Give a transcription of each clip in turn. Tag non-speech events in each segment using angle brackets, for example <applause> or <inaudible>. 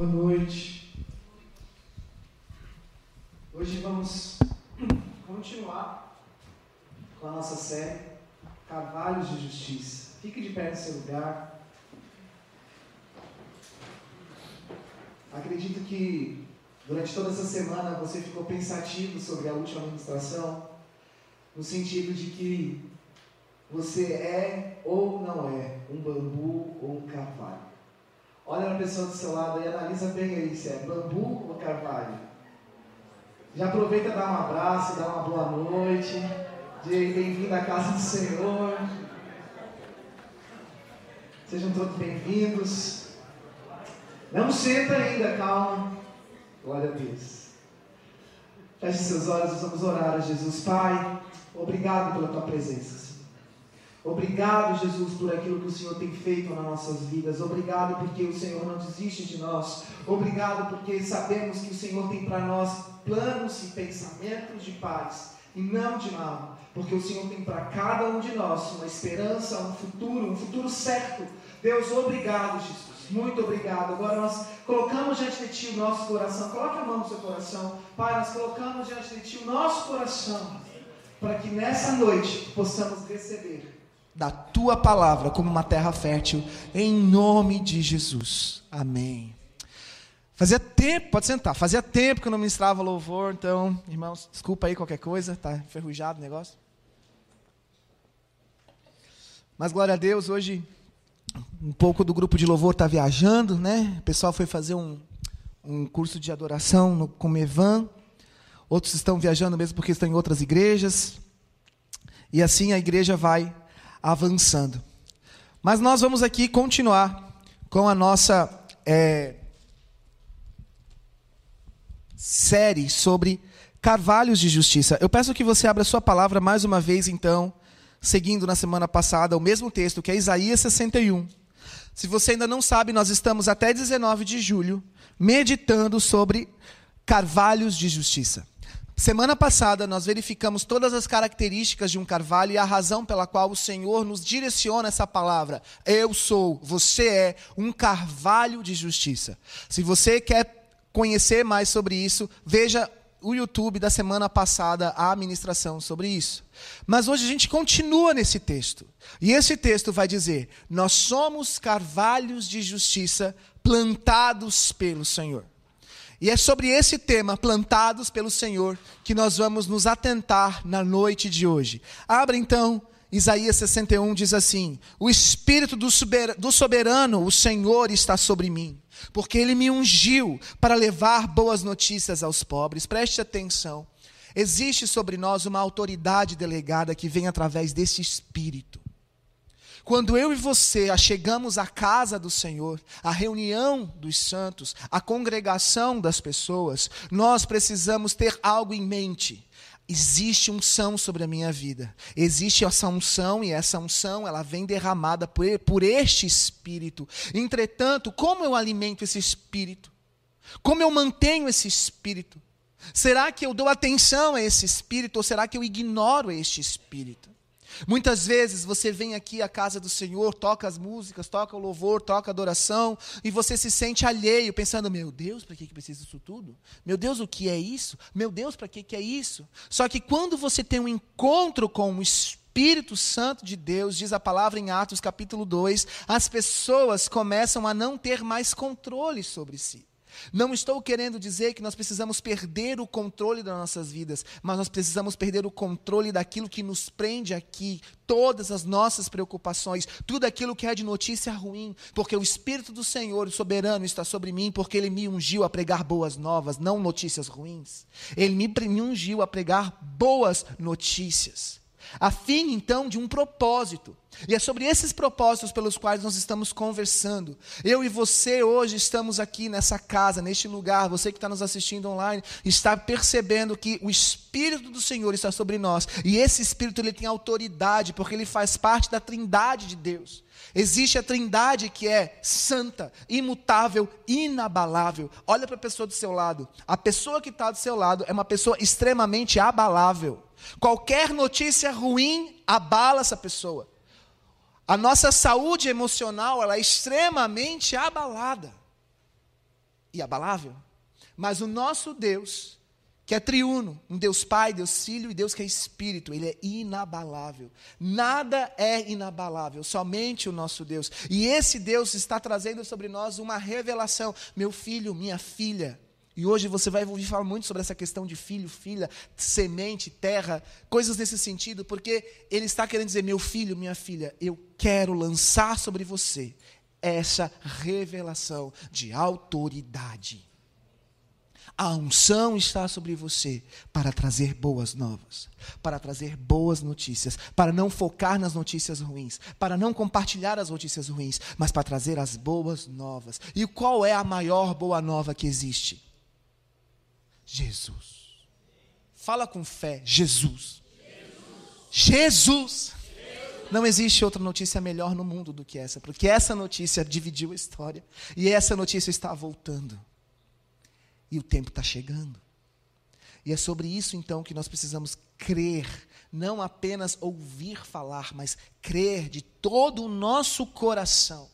Boa noite. Hoje vamos continuar com a nossa série Cavalos de Justiça. Fique de pé no seu lugar. Acredito que durante toda essa semana você ficou pensativo sobre a última ministração, no sentido de que você é ou não é um bambu ou um carvalho. Olha para a pessoa do seu lado e analisa bem aí se é bambu ou carvalho. Já aproveita dá um abraço, dá uma boa noite. Bem-vindo à casa do Senhor. Sejam todos bem-vindos. Não senta ainda, calma. Glória a Deus. Feche seus olhos, vamos orar a Jesus. Pai, obrigado pela tua presença. Obrigado, Jesus, por aquilo que o Senhor tem feito nas nossas vidas. Obrigado porque o Senhor não desiste de nós. Obrigado porque sabemos que o Senhor tem para nós planos e pensamentos de paz e não de mal. Porque o Senhor tem para cada um de nós uma esperança, um futuro, um futuro certo. Deus, obrigado, Jesus. Muito obrigado. Agora nós colocamos diante de Ti o nosso coração. Coloque a mão no seu coração. Pai, nós colocamos diante de Ti o nosso coração. Para que nessa noite possamos receber da tua palavra como uma terra fértil, em nome de Jesus. Amém. Fazia tempo, pode sentar, fazia tempo que eu não ministrava louvor, então, irmãos, desculpa aí qualquer coisa, tá enferrujado o negócio. Mas glória a Deus, hoje um pouco do grupo de louvor está viajando, né? O pessoal foi fazer um, um curso de adoração no Comevan. Outros estão viajando mesmo porque estão em outras igrejas. E assim a igreja vai avançando. Mas nós vamos aqui continuar com a nossa é, série sobre carvalhos de justiça. Eu peço que você abra sua palavra mais uma vez, então, seguindo na semana passada o mesmo texto, que é Isaías 61. Se você ainda não sabe, nós estamos até 19 de julho meditando sobre carvalhos de justiça. Semana passada nós verificamos todas as características de um carvalho e a razão pela qual o Senhor nos direciona essa palavra. Eu sou, você é um carvalho de justiça. Se você quer conhecer mais sobre isso, veja o YouTube da semana passada a administração sobre isso. Mas hoje a gente continua nesse texto. E esse texto vai dizer: Nós somos carvalhos de justiça plantados pelo Senhor. E é sobre esse tema, plantados pelo Senhor, que nós vamos nos atentar na noite de hoje. Abra então, Isaías 61 diz assim: O Espírito do soberano, o Senhor, está sobre mim, porque ele me ungiu para levar boas notícias aos pobres. Preste atenção. Existe sobre nós uma autoridade delegada que vem através desse Espírito. Quando eu e você achegamos à casa do Senhor, à reunião dos santos, à congregação das pessoas, nós precisamos ter algo em mente. Existe unção sobre a minha vida. Existe essa unção e essa unção ela vem derramada por, por este Espírito. Entretanto, como eu alimento esse Espírito? Como eu mantenho esse Espírito? Será que eu dou atenção a esse Espírito ou será que eu ignoro este Espírito? Muitas vezes você vem aqui à casa do Senhor, toca as músicas, toca o louvor, toca a adoração, e você se sente alheio, pensando: meu Deus, para que, que precisa disso tudo? Meu Deus, o que é isso? Meu Deus, para que, que é isso? Só que quando você tem um encontro com o Espírito Santo de Deus, diz a palavra em Atos capítulo 2, as pessoas começam a não ter mais controle sobre si. Não estou querendo dizer que nós precisamos perder o controle das nossas vidas, mas nós precisamos perder o controle daquilo que nos prende aqui, todas as nossas preocupações, tudo aquilo que é de notícia ruim, porque o Espírito do Senhor, soberano, está sobre mim, porque ele me ungiu a pregar boas novas, não notícias ruins. Ele me ungiu a pregar boas notícias a fim então de um propósito. E é sobre esses propósitos pelos quais nós estamos conversando. Eu e você hoje estamos aqui nessa casa, neste lugar. Você que está nos assistindo online está percebendo que o Espírito do Senhor está sobre nós. E esse Espírito ele tem autoridade, porque ele faz parte da trindade de Deus. Existe a trindade que é santa, imutável, inabalável. Olha para a pessoa do seu lado. A pessoa que está do seu lado é uma pessoa extremamente abalável. Qualquer notícia ruim abala essa pessoa. A nossa saúde emocional ela é extremamente abalada. e abalável. Mas o nosso Deus, que é triuno, um Deus Pai, Deus Filho e Deus que é Espírito, ele é inabalável. Nada é inabalável, somente o nosso Deus. E esse Deus está trazendo sobre nós uma revelação. Meu filho, minha filha, e hoje você vai ouvir falar muito sobre essa questão de filho, filha, semente, terra, coisas nesse sentido, porque ele está querendo dizer: meu filho, minha filha, eu quero lançar sobre você essa revelação de autoridade. A unção está sobre você para trazer boas novas, para trazer boas notícias, para não focar nas notícias ruins, para não compartilhar as notícias ruins, mas para trazer as boas novas. E qual é a maior boa nova que existe? Jesus. Fala com fé, Jesus. Jesus. Jesus. Não existe outra notícia melhor no mundo do que essa, porque essa notícia dividiu a história e essa notícia está voltando. E o tempo está chegando. E é sobre isso então que nós precisamos crer, não apenas ouvir falar, mas crer de todo o nosso coração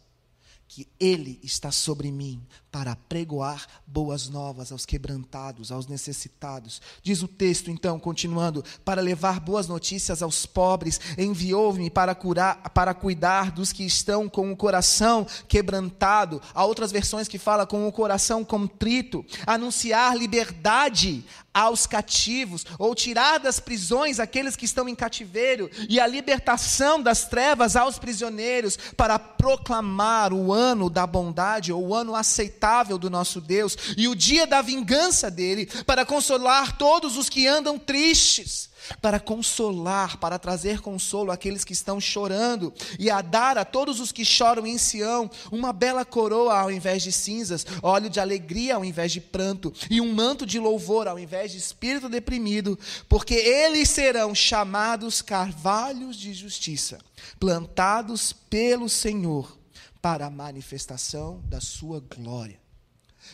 que Ele está sobre mim para pregoar boas novas aos quebrantados, aos necessitados. Diz o texto, então, continuando, para levar boas notícias aos pobres, enviou-me para curar, para cuidar dos que estão com o coração quebrantado. Há outras versões que fala com o coração contrito, anunciar liberdade aos cativos, ou tirar das prisões aqueles que estão em cativeiro, e a libertação das trevas aos prisioneiros, para proclamar o ano da bondade, ou o ano aceitável do nosso Deus, e o dia da vingança dele, para consolar todos os que andam tristes para consolar, para trazer consolo àqueles que estão chorando, e a dar a todos os que choram em Sião uma bela coroa ao invés de cinzas, óleo de alegria ao invés de pranto, e um manto de louvor ao invés de espírito deprimido, porque eles serão chamados carvalhos de justiça, plantados pelo Senhor para a manifestação da sua glória.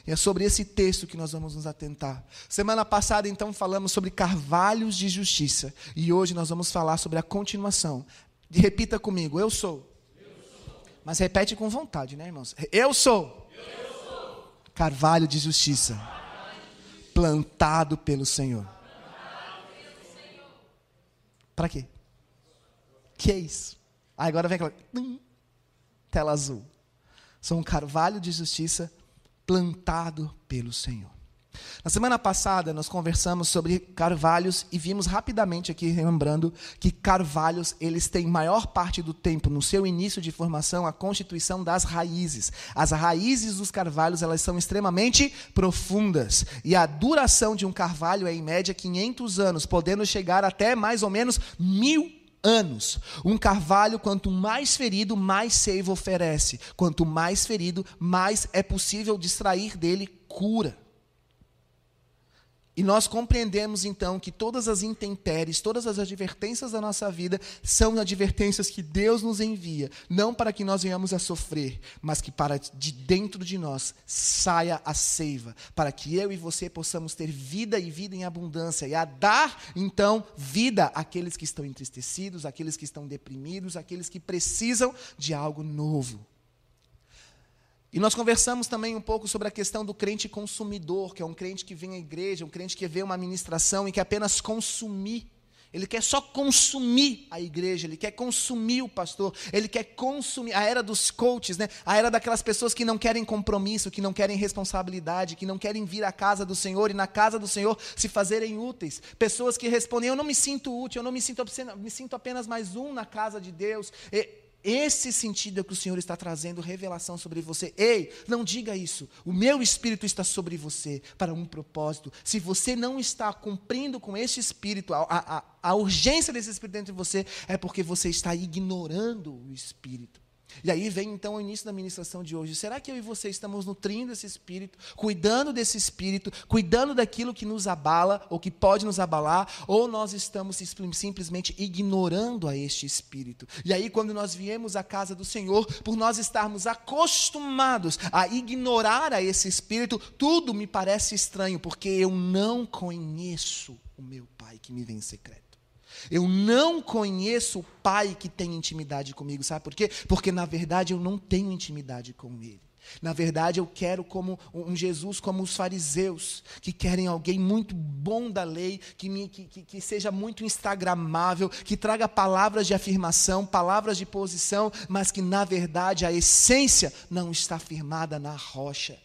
E é sobre esse texto que nós vamos nos atentar. Semana passada, então, falamos sobre carvalhos de justiça. E hoje nós vamos falar sobre a continuação. Repita comigo: Eu sou. Mas repete com vontade, né, irmãos? Eu sou. Eu sou. Carvalho de justiça. Plantado pelo Senhor. Para quê? Que é isso? Aí agora vem aquela. Tela azul. Sou um carvalho de justiça plantado pelo Senhor. Na semana passada, nós conversamos sobre carvalhos e vimos rapidamente aqui, lembrando, que carvalhos, eles têm maior parte do tempo, no seu início de formação, a constituição das raízes. As raízes dos carvalhos, elas são extremamente profundas. E a duração de um carvalho é, em média, 500 anos, podendo chegar até mais ou menos mil anos. Um carvalho, quanto mais ferido, mais seiva oferece. Quanto mais ferido, mais é possível distrair dele cura. E nós compreendemos então que todas as intempéries, todas as advertências da nossa vida são advertências que Deus nos envia, não para que nós venhamos a sofrer, mas que para de dentro de nós saia a seiva, para que eu e você possamos ter vida e vida em abundância e a dar então vida àqueles que estão entristecidos, àqueles que estão deprimidos, àqueles que precisam de algo novo. E nós conversamos também um pouco sobre a questão do crente consumidor, que é um crente que vem à igreja, um crente que vê uma ministração e quer apenas consumir. Ele quer só consumir a igreja, ele quer consumir o pastor, ele quer consumir a era dos coaches, né? A era daquelas pessoas que não querem compromisso, que não querem responsabilidade, que não querem vir à casa do Senhor e na casa do Senhor se fazerem úteis. Pessoas que respondem: "Eu não me sinto útil, eu não me sinto me sinto apenas mais um na casa de Deus". E esse sentido é que o Senhor está trazendo revelação sobre você. Ei, não diga isso. O meu espírito está sobre você para um propósito. Se você não está cumprindo com esse espírito, a, a, a urgência desse espírito dentro de você, é porque você está ignorando o espírito. E aí vem então o início da ministração de hoje. Será que eu e você estamos nutrindo esse espírito, cuidando desse espírito, cuidando daquilo que nos abala ou que pode nos abalar, ou nós estamos simplesmente ignorando a este espírito? E aí quando nós viemos à casa do Senhor, por nós estarmos acostumados a ignorar a esse espírito, tudo me parece estranho, porque eu não conheço o meu Pai que me vem em secreto. Eu não conheço o Pai que tem intimidade comigo, sabe por quê? Porque na verdade eu não tenho intimidade com Ele. Na verdade, eu quero como um Jesus como os fariseus, que querem alguém muito bom da lei, que, me, que, que, seja muito instagramável, que traga palavras de afirmação, palavras de posição, mas que na verdade a essência não está firmada na rocha.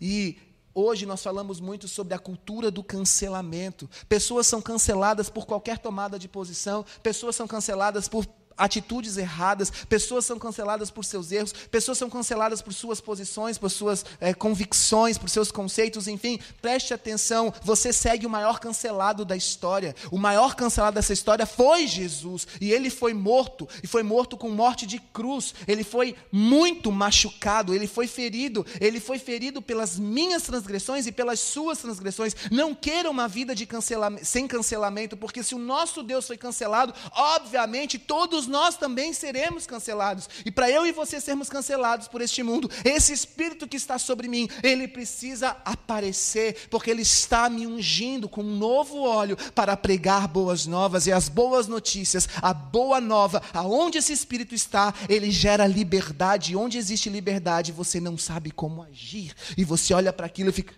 E Hoje nós falamos muito sobre a cultura do cancelamento. Pessoas são canceladas por qualquer tomada de posição, pessoas são canceladas por atitudes erradas, pessoas são canceladas por seus erros, pessoas são canceladas por suas posições, por suas é, convicções, por seus conceitos, enfim, preste atenção, você segue o maior cancelado da história. O maior cancelado dessa história foi Jesus, e ele foi morto, e foi morto com morte de cruz, ele foi muito machucado, ele foi ferido, ele foi ferido pelas minhas transgressões e pelas suas transgressões. Não queira uma vida de cancelamento, sem cancelamento, porque se o nosso Deus foi cancelado, obviamente todos todos nós também seremos cancelados. E para eu e você sermos cancelados por este mundo, esse espírito que está sobre mim, ele precisa aparecer, porque ele está me ungindo com um novo óleo para pregar boas novas e as boas notícias, a boa nova, aonde esse espírito está, ele gera liberdade. E onde existe liberdade, você não sabe como agir. E você olha para aquilo e fica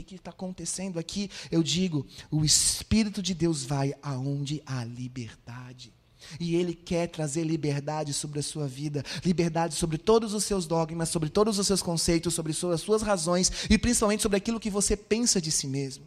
o que está acontecendo aqui? Eu digo, o Espírito de Deus vai aonde há liberdade. E Ele quer trazer liberdade sobre a sua vida, liberdade sobre todos os seus dogmas, sobre todos os seus conceitos, sobre as suas razões e principalmente sobre aquilo que você pensa de si mesmo.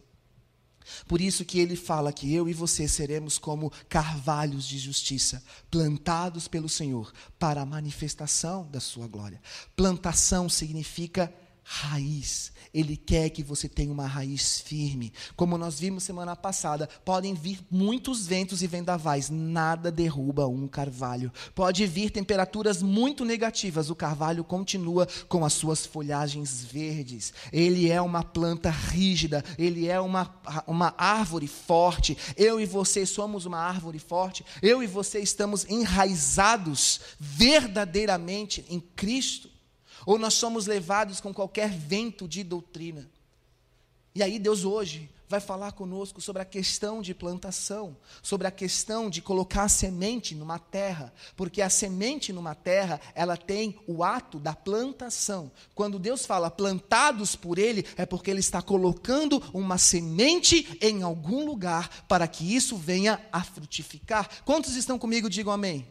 Por isso que ele fala que eu e você seremos como carvalhos de justiça, plantados pelo Senhor para a manifestação da sua glória. Plantação significa raiz. Ele quer que você tenha uma raiz firme. Como nós vimos semana passada, podem vir muitos ventos e vendavais, nada derruba um carvalho. Pode vir temperaturas muito negativas, o carvalho continua com as suas folhagens verdes. Ele é uma planta rígida, ele é uma, uma árvore forte. Eu e você somos uma árvore forte. Eu e você estamos enraizados verdadeiramente em Cristo ou nós somos levados com qualquer vento de doutrina. E aí Deus hoje vai falar conosco sobre a questão de plantação, sobre a questão de colocar a semente numa terra, porque a semente numa terra, ela tem o ato da plantação. Quando Deus fala plantados por ele, é porque ele está colocando uma semente em algum lugar para que isso venha a frutificar. Quantos estão comigo? Digam amém.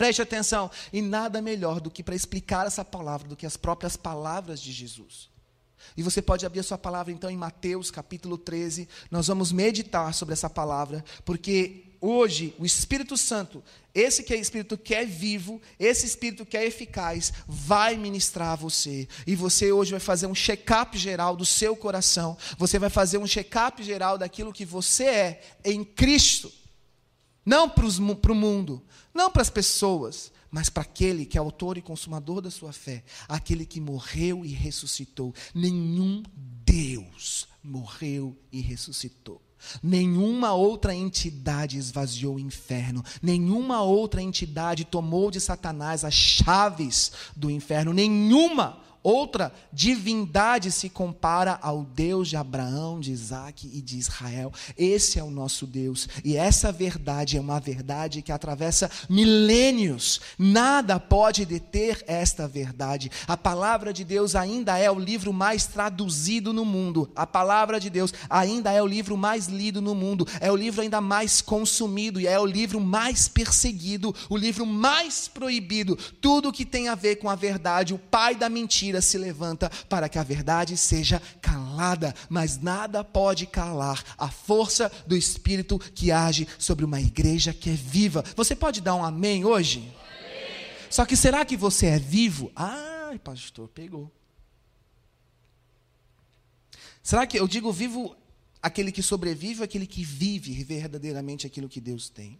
Preste atenção. E nada melhor do que para explicar essa palavra do que as próprias palavras de Jesus. E você pode abrir a sua palavra então em Mateus capítulo 13. Nós vamos meditar sobre essa palavra, porque hoje o Espírito Santo, esse que é Espírito que é vivo, esse Espírito que é eficaz, vai ministrar a você. E você hoje vai fazer um check-up geral do seu coração. Você vai fazer um check-up geral daquilo que você é em Cristo. Não para o mundo, não para as pessoas, mas para aquele que é autor e consumador da sua fé, aquele que morreu e ressuscitou. Nenhum Deus morreu e ressuscitou. Nenhuma outra entidade esvaziou o inferno, nenhuma outra entidade tomou de Satanás as chaves do inferno, nenhuma outra divindade se compara ao Deus de Abraão, de Isaac e de Israel. Esse é o nosso Deus. E essa verdade é uma verdade que atravessa milênios. Nada pode deter esta verdade. A palavra de Deus ainda é o livro mais traduzido no mundo. A palavra de Deus ainda é o livro mais lido no mundo. É o livro ainda mais consumido e é o livro mais perseguido, o livro mais proibido. Tudo que tem a ver com a verdade, o pai da mentira mentira se levanta para que a verdade seja calada, mas nada pode calar a força do Espírito que age sobre uma igreja que é viva. Você pode dar um amém hoje? Amém. Só que será que você é vivo? Ai, pastor, pegou. Será que eu digo vivo aquele que sobrevive, aquele que vive verdadeiramente aquilo que Deus tem?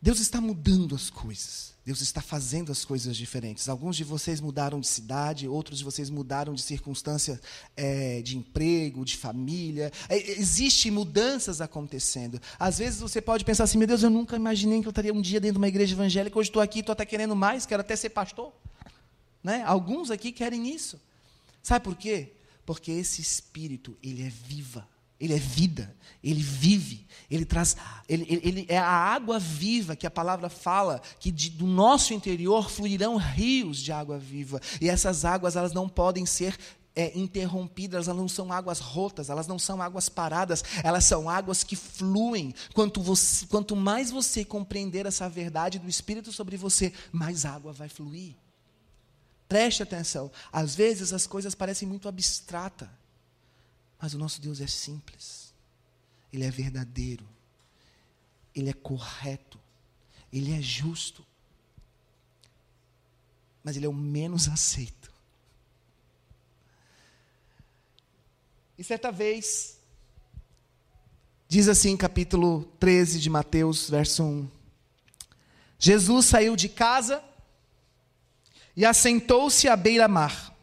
Deus está mudando as coisas. Deus está fazendo as coisas diferentes. Alguns de vocês mudaram de cidade, outros de vocês mudaram de circunstância é, de emprego, de família. É, Existem mudanças acontecendo. Às vezes você pode pensar assim: meu Deus, eu nunca imaginei que eu estaria um dia dentro de uma igreja evangélica. Hoje estou aqui, estou até querendo mais, quero até ser pastor. Né? Alguns aqui querem isso. Sabe por quê? Porque esse espírito, ele é viva. Ele é vida, ele vive, ele traz, ele, ele, é a água viva que a palavra fala que de, do nosso interior fluirão rios de água viva e essas águas elas não podem ser é, interrompidas, elas não são águas rotas, elas não são águas paradas, elas são águas que fluem. Quanto, você, quanto mais você compreender essa verdade do Espírito sobre você, mais água vai fluir. Preste atenção. Às vezes as coisas parecem muito abstratas, mas o nosso Deus é simples, Ele é verdadeiro, Ele é correto, Ele é justo, mas Ele é o menos <laughs> aceito. E certa vez, diz assim, capítulo 13 de Mateus, verso 1. Jesus saiu de casa e assentou-se à beira-mar.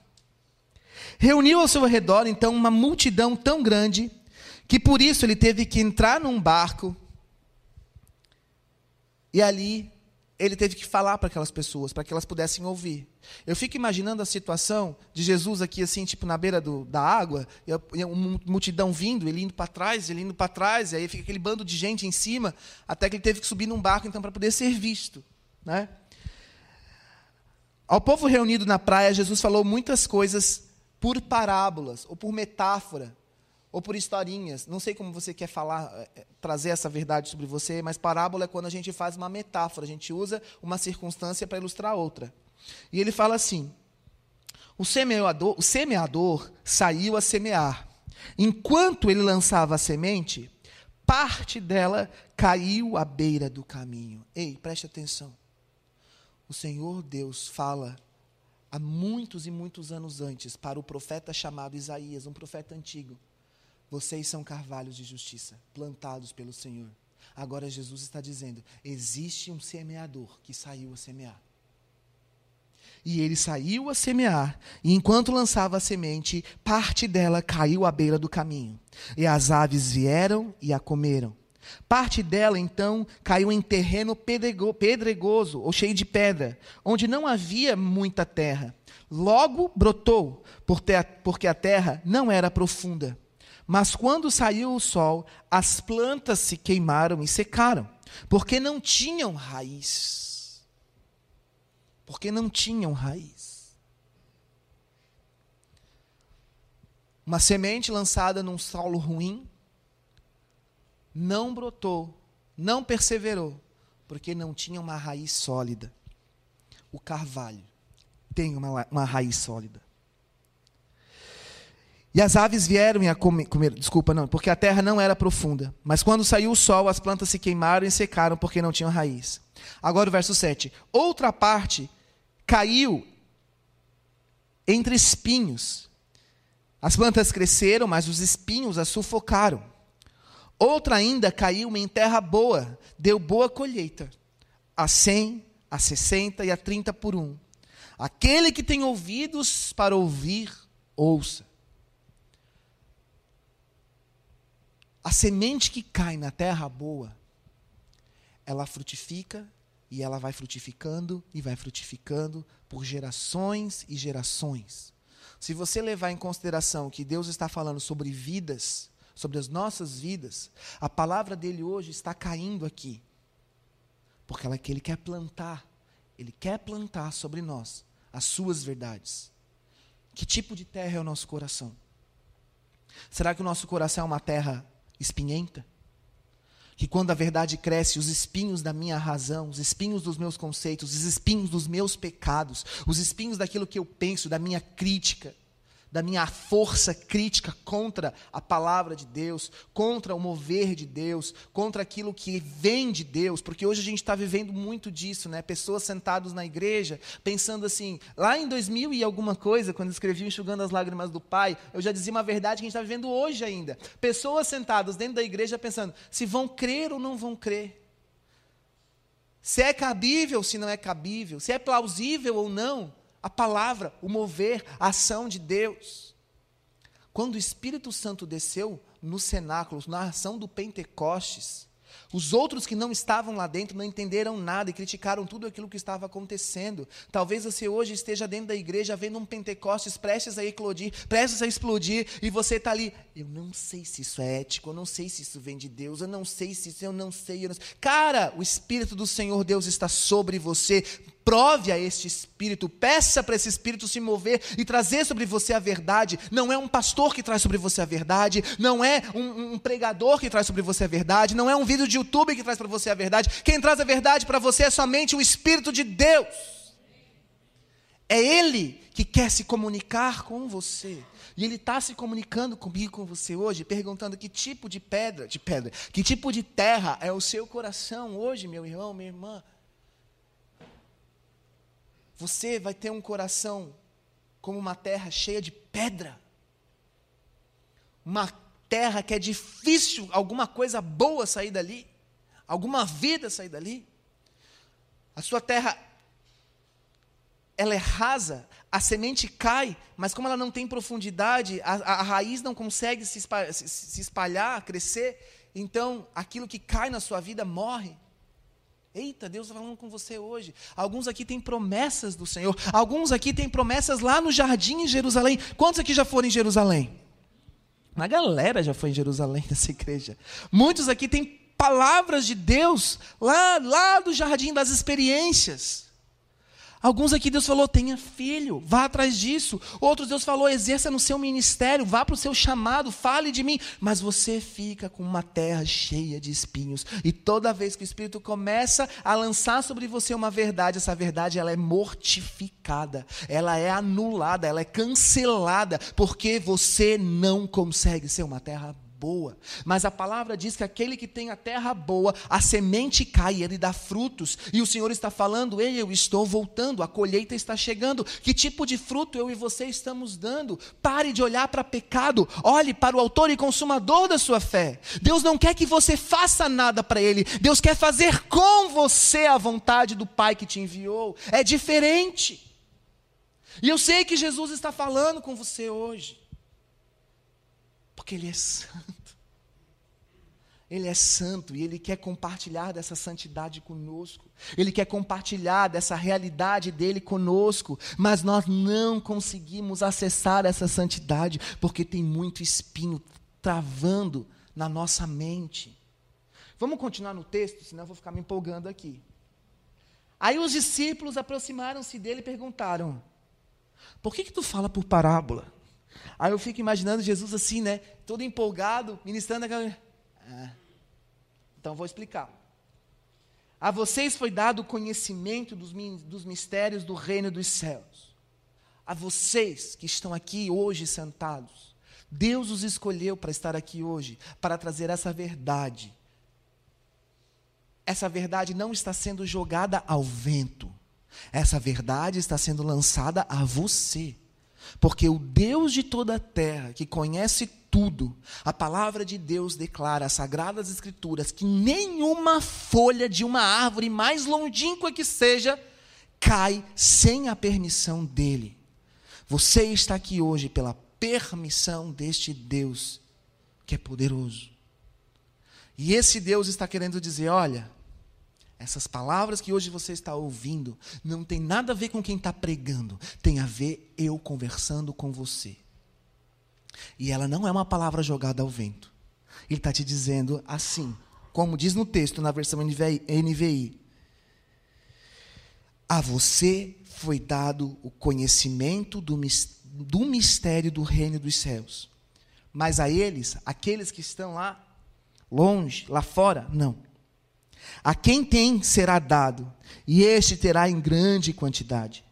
Reuniu ao seu redor, então, uma multidão tão grande que por isso ele teve que entrar num barco e ali ele teve que falar para aquelas pessoas, para que elas pudessem ouvir. Eu fico imaginando a situação de Jesus aqui, assim, tipo, na beira do, da água, e uma multidão vindo, ele indo para trás, ele indo para trás, e aí fica aquele bando de gente em cima, até que ele teve que subir num barco, então, para poder ser visto. Né? Ao povo reunido na praia, Jesus falou muitas coisas por parábolas, ou por metáfora, ou por historinhas. Não sei como você quer falar, é, é, trazer essa verdade sobre você, mas parábola é quando a gente faz uma metáfora, a gente usa uma circunstância para ilustrar outra. E ele fala assim: o semeador, o semeador saiu a semear. Enquanto ele lançava a semente, parte dela caiu à beira do caminho. Ei, preste atenção. O Senhor Deus fala há muitos e muitos anos antes para o profeta chamado Isaías, um profeta antigo. Vocês são carvalhos de justiça, plantados pelo Senhor. Agora Jesus está dizendo: existe um semeador que saiu a semear. E ele saiu a semear, e enquanto lançava a semente, parte dela caiu à beira do caminho. E as aves vieram e a comeram. Parte dela, então, caiu em terreno pedregoso ou cheio de pedra, onde não havia muita terra. Logo brotou, porque a terra não era profunda. Mas quando saiu o sol, as plantas se queimaram e secaram, porque não tinham raiz. Porque não tinham raiz. Uma semente lançada num solo ruim não brotou, não perseverou, porque não tinha uma raiz sólida. O carvalho tem uma, uma raiz sólida. E as aves vieram e a comer, comer, desculpa, não, porque a terra não era profunda. Mas quando saiu o sol, as plantas se queimaram e secaram porque não tinham raiz. Agora o verso 7. Outra parte caiu entre espinhos. As plantas cresceram, mas os espinhos as sufocaram. Outra ainda caiu em terra boa, deu boa colheita, a cem, a sessenta e a trinta por um. Aquele que tem ouvidos para ouvir, ouça. A semente que cai na terra boa, ela frutifica e ela vai frutificando e vai frutificando por gerações e gerações. Se você levar em consideração que Deus está falando sobre vidas, sobre as nossas vidas, a palavra dele hoje está caindo aqui. Porque ela, ele quer plantar, ele quer plantar sobre nós as suas verdades. Que tipo de terra é o nosso coração? Será que o nosso coração é uma terra espinhenta. Que quando a verdade cresce, os espinhos da minha razão, os espinhos dos meus conceitos, os espinhos dos meus pecados, os espinhos daquilo que eu penso, da minha crítica, da minha força crítica contra a palavra de Deus, contra o mover de Deus, contra aquilo que vem de Deus, porque hoje a gente está vivendo muito disso, né? Pessoas sentadas na igreja pensando assim, lá em 2000 e alguma coisa, quando escrevi Enxugando as Lágrimas do Pai, eu já dizia uma verdade que a gente está vivendo hoje ainda. Pessoas sentadas dentro da igreja pensando se vão crer ou não vão crer. Se é cabível, se não é cabível, se é plausível ou não a palavra, o mover, a ação de Deus. Quando o Espírito Santo desceu no cenáculo, na ação do Pentecostes, Os outros que não estavam lá dentro não entenderam nada e criticaram tudo aquilo que estava acontecendo. Talvez você hoje esteja dentro da igreja vendo um Pentecostes prestes a eclodir, prestes a explodir, e você está ali. Eu não sei se isso é ético, eu não sei se isso vem de Deus, eu não sei se isso, eu não sei. Eu não sei. Cara, o Espírito do Senhor Deus está sobre você prove a este espírito, peça para esse espírito se mover e trazer sobre você a verdade. Não é um pastor que traz sobre você a verdade, não é um, um pregador que traz sobre você a verdade, não é um vídeo de YouTube que traz para você a verdade. Quem traz a verdade para você é somente o Espírito de Deus. É Ele que quer se comunicar com você. E Ele está se comunicando comigo, com você hoje, perguntando que tipo de pedra, de pedra, que tipo de terra é o seu coração hoje, meu irmão, minha irmã. Você vai ter um coração como uma terra cheia de pedra. Uma terra que é difícil alguma coisa boa sair dali, alguma vida sair dali. A sua terra ela é rasa, a semente cai, mas como ela não tem profundidade, a, a raiz não consegue se espalhar, se espalhar, crescer, então aquilo que cai na sua vida morre. Eita, Deus está falando com você hoje. Alguns aqui têm promessas do Senhor. Alguns aqui têm promessas lá no jardim em Jerusalém. Quantos aqui já foram em Jerusalém? Uma galera já foi em Jerusalém <laughs> nessa igreja. Muitos aqui têm palavras de Deus lá, lá do jardim das experiências. Alguns aqui Deus falou, tenha filho, vá atrás disso. Outros Deus falou, exerça no seu ministério, vá para o seu chamado, fale de mim. Mas você fica com uma terra cheia de espinhos. E toda vez que o Espírito começa a lançar sobre você uma verdade, essa verdade ela é mortificada, ela é anulada, ela é cancelada, porque você não consegue ser uma terra boa. Mas a palavra diz que aquele que tem a terra boa, a semente cai, ele dá frutos. E o Senhor está falando: Ei, eu estou voltando, a colheita está chegando. Que tipo de fruto eu e você estamos dando? Pare de olhar para pecado, olhe para o autor e consumador da sua fé. Deus não quer que você faça nada para Ele, Deus quer fazer com você a vontade do Pai que te enviou. É diferente. E eu sei que Jesus está falando com você hoje. Porque Ele é santo. Ele é santo e Ele quer compartilhar dessa santidade conosco. Ele quer compartilhar dessa realidade dele conosco. Mas nós não conseguimos acessar essa santidade porque tem muito espinho travando na nossa mente. Vamos continuar no texto, senão eu vou ficar me empolgando aqui. Aí os discípulos aproximaram-se dele e perguntaram: Por que, que tu fala por parábola? Aí eu fico imaginando Jesus assim, né? Todo empolgado, ministrando aquela. Ah. Então vou explicar. A vocês foi dado o conhecimento dos, dos mistérios do reino dos céus. A vocês que estão aqui hoje sentados, Deus os escolheu para estar aqui hoje, para trazer essa verdade. Essa verdade não está sendo jogada ao vento. Essa verdade está sendo lançada a você. Porque o Deus de toda a terra, que conhece tudo, a palavra de Deus declara, as sagradas escrituras, que nenhuma folha de uma árvore, mais longínqua que seja, cai sem a permissão dele. Você está aqui hoje pela permissão deste Deus que é poderoso. E esse Deus está querendo dizer: olha, essas palavras que hoje você está ouvindo não tem nada a ver com quem está pregando, tem a ver eu conversando com você. E ela não é uma palavra jogada ao vento. Ele está te dizendo assim, como diz no texto, na versão NVI: A você foi dado o conhecimento do, mistério do reino dos céus. Mas a eles, aqueles que estão lá longe, lá fora, não. A quem tem será dado, e este terá em grande quantidade.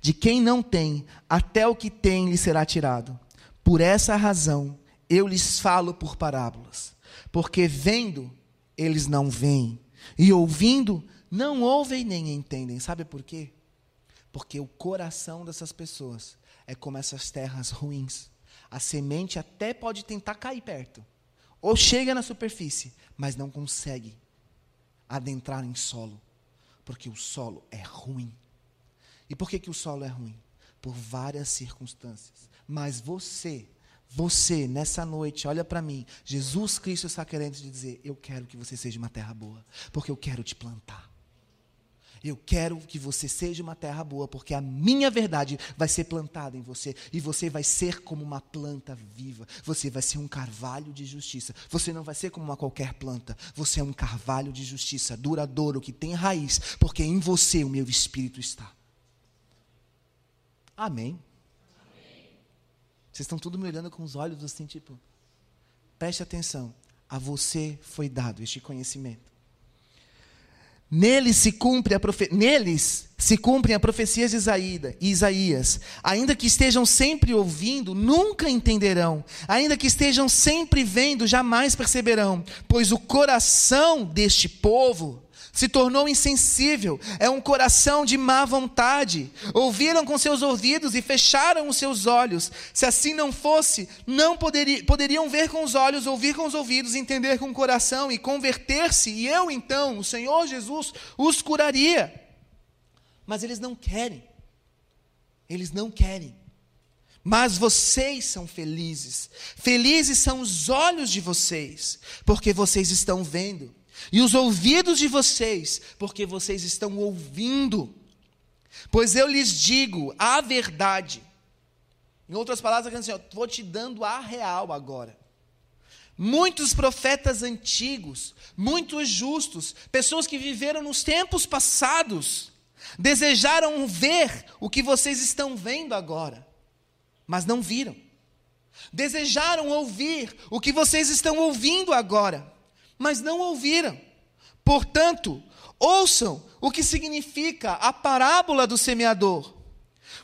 De quem não tem, até o que tem lhe será tirado. Por essa razão, eu lhes falo por parábolas. Porque vendo, eles não veem, e ouvindo, não ouvem nem entendem. Sabe por quê? Porque o coração dessas pessoas é como essas terras ruins. A semente até pode tentar cair perto, ou chega na superfície, mas não consegue adentrar em solo, porque o solo é ruim. E por que, que o solo é ruim? Por várias circunstâncias. Mas você Você, nessa noite, olha para mim. Jesus Cristo está querendo te dizer: Eu quero que você seja uma terra boa, porque eu quero te plantar. Eu quero que você seja uma terra boa, porque a minha verdade vai ser plantada em você, e você vai ser como uma planta viva. Você vai ser um carvalho de justiça. Você não vai ser como uma qualquer planta. Você é um carvalho de justiça, duradouro, que tem raiz, porque em você o meu espírito está. Amém. Vocês estão tudo me olhando com os olhos assim, tipo. Preste atenção. A você foi dado este conhecimento. Neles se cumpre a profe... Neles se cumprem a profecia de Isaías. Ainda que estejam sempre ouvindo, nunca entenderão. Ainda que estejam sempre vendo, jamais perceberão. Pois o coração deste povo se tornou insensível, é um coração de má vontade. Ouviram com seus ouvidos e fecharam os seus olhos. Se assim não fosse, não poderi, poderiam ver com os olhos, ouvir com os ouvidos, entender com o coração e converter-se, e eu então, o Senhor Jesus, os curaria. Mas eles não querem. Eles não querem. Mas vocês são felizes. Felizes são os olhos de vocês, porque vocês estão vendo e os ouvidos de vocês, porque vocês estão ouvindo. Pois eu lhes digo a verdade. Em outras palavras, assim, estou te dando a real agora. Muitos profetas antigos, muitos justos, pessoas que viveram nos tempos passados, desejaram ver o que vocês estão vendo agora, mas não viram. Desejaram ouvir o que vocês estão ouvindo agora, mas não ouviram. Portanto, ouçam o que significa a parábola do semeador.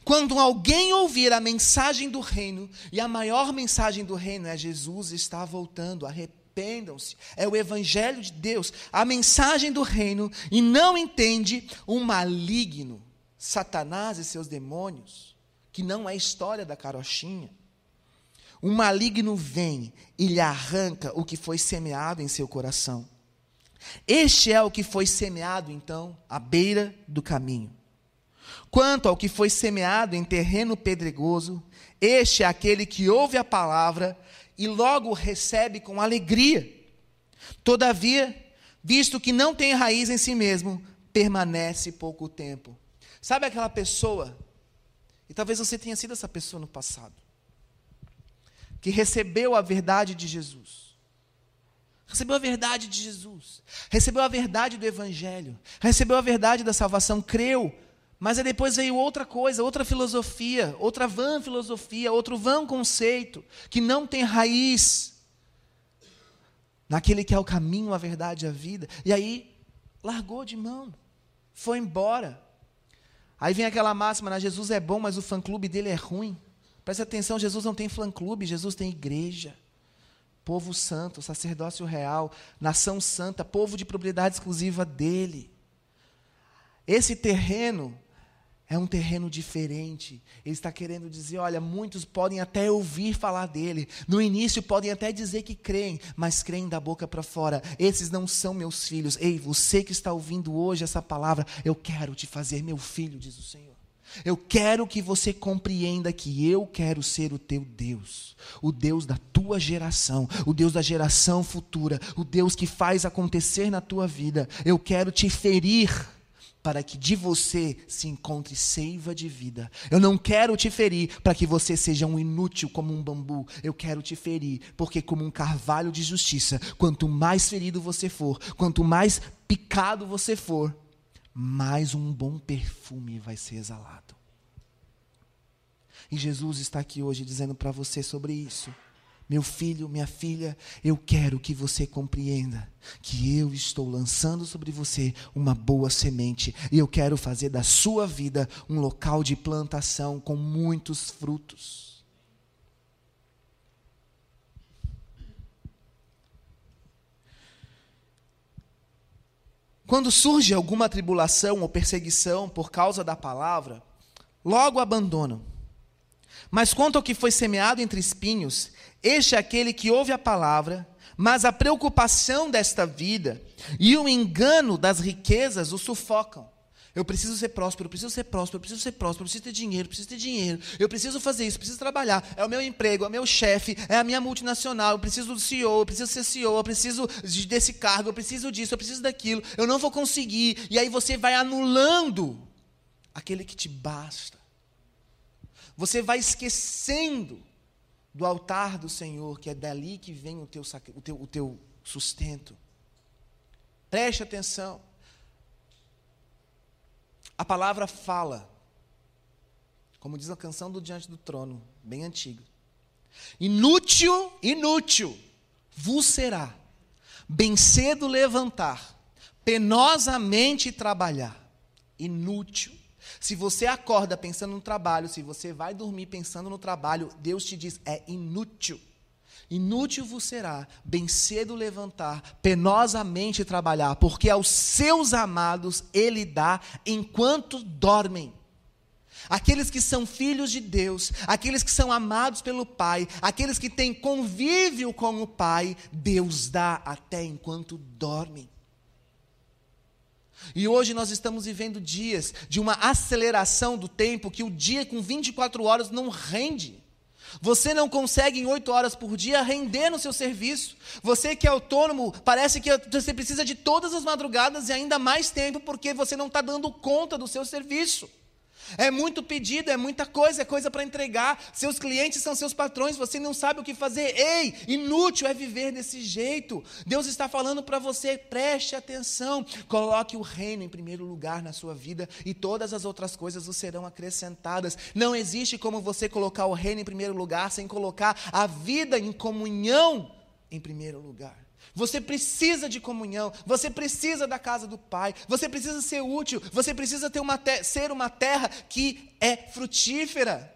Quando alguém ouvir a mensagem do reino, e a maior mensagem do reino é Jesus está voltando, arrependam-se, é o evangelho de Deus, a mensagem do reino, e não entende o maligno, Satanás e seus demônios, que não é história da carochinha o maligno vem e lhe arranca o que foi semeado em seu coração. Este é o que foi semeado, então, à beira do caminho. Quanto ao que foi semeado em terreno pedregoso, este é aquele que ouve a palavra e logo recebe com alegria. Todavia, visto que não tem raiz em si mesmo, permanece pouco tempo. Sabe aquela pessoa, e talvez você tenha sido essa pessoa no passado, que recebeu a verdade de Jesus. Recebeu a verdade de Jesus, recebeu a verdade do Evangelho, recebeu a verdade da salvação, creu, mas aí depois veio outra coisa, outra filosofia, outra vã filosofia, outro vã conceito, que não tem raiz naquele que é o caminho, a verdade e a vida, e aí largou de mão, foi embora. Aí vem aquela máxima, né? Jesus é bom, mas o fã-clube dele é ruim. Preste atenção, Jesus não tem fã-clube, Jesus tem igreja. Povo santo, sacerdócio real, nação santa, povo de propriedade exclusiva dele. Esse terreno é um terreno diferente. Ele está querendo dizer: olha, muitos podem até ouvir falar dele. No início podem até dizer que creem, mas creem da boca para fora. Esses não são meus filhos. Ei, você que está ouvindo hoje essa palavra, eu quero te fazer meu filho, diz o Senhor. Eu quero que você compreenda que eu quero ser o teu Deus, o Deus da tua geração, o Deus da geração futura, o Deus que faz acontecer na tua vida. Eu quero te ferir para que de você se encontre seiva de vida. Eu não quero te ferir para que você seja um inútil como um bambu. Eu quero te ferir porque, como um carvalho de justiça, quanto mais ferido você for, quanto mais picado você for, mais um bom perfume vai ser exalado. E Jesus está aqui hoje dizendo para você sobre isso. Meu filho, minha filha, eu quero que você compreenda que eu estou lançando sobre você uma boa semente e eu quero fazer da sua vida um local de plantação com muitos frutos. Quando surge alguma tribulação ou perseguição por causa da palavra, logo abandonam. Mas quanto ao que foi semeado entre espinhos, este é aquele que ouve a palavra, mas a preocupação desta vida e o engano das riquezas o sufocam. Eu preciso ser próspero, eu preciso ser próspero, eu preciso ser próspero, eu preciso ter dinheiro, eu preciso ter dinheiro, eu preciso fazer isso, eu preciso trabalhar. É o meu emprego, é o meu chefe, é a minha multinacional, eu preciso do CEO, eu preciso ser CEO, eu preciso desse cargo, eu preciso disso, eu preciso daquilo, eu não vou conseguir. E aí você vai anulando aquele que te basta. Você vai esquecendo do altar do Senhor, que é dali que vem o teu, o teu, o teu sustento. Preste atenção. A palavra fala, como diz a canção do Diante do Trono, bem antiga. Inútil, inútil vos será, bem cedo levantar, penosamente trabalhar. Inútil. Se você acorda pensando no trabalho, se você vai dormir pensando no trabalho, Deus te diz: é inútil. Inútil vos será bem cedo levantar, penosamente trabalhar, porque aos seus amados ele dá enquanto dormem. Aqueles que são filhos de Deus, aqueles que são amados pelo Pai, aqueles que têm convívio com o Pai, Deus dá até enquanto dormem. E hoje nós estamos vivendo dias de uma aceleração do tempo que o dia com 24 horas não rende. Você não consegue em oito horas por dia render no seu serviço. Você que é autônomo, parece que você precisa de todas as madrugadas e ainda mais tempo porque você não está dando conta do seu serviço. É muito pedido, é muita coisa, é coisa para entregar. Seus clientes são seus patrões, você não sabe o que fazer. Ei, inútil é viver desse jeito. Deus está falando para você, preste atenção. Coloque o reino em primeiro lugar na sua vida e todas as outras coisas os serão acrescentadas. Não existe como você colocar o reino em primeiro lugar sem colocar a vida em comunhão em primeiro lugar. Você precisa de comunhão, você precisa da casa do Pai, você precisa ser útil, você precisa ter uma ser uma terra que é frutífera.